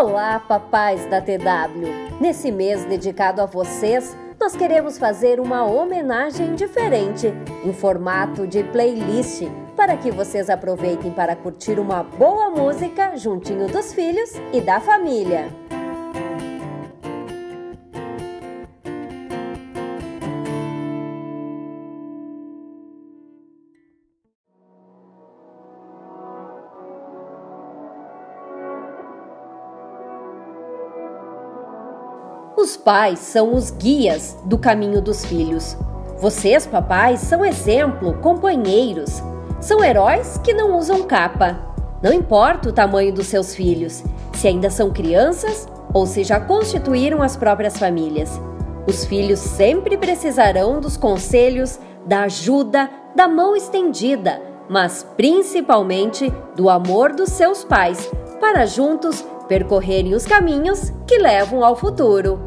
Olá, papais da TW! Nesse mês dedicado a vocês, nós queremos fazer uma homenagem diferente, em formato de playlist, para que vocês aproveitem para curtir uma boa música juntinho dos filhos e da família. Os pais são os guias do caminho dos filhos. Vocês, papais, são exemplo, companheiros. São heróis que não usam capa. Não importa o tamanho dos seus filhos, se ainda são crianças ou se já constituíram as próprias famílias. Os filhos sempre precisarão dos conselhos, da ajuda, da mão estendida, mas principalmente do amor dos seus pais, para juntos percorrerem os caminhos que levam ao futuro.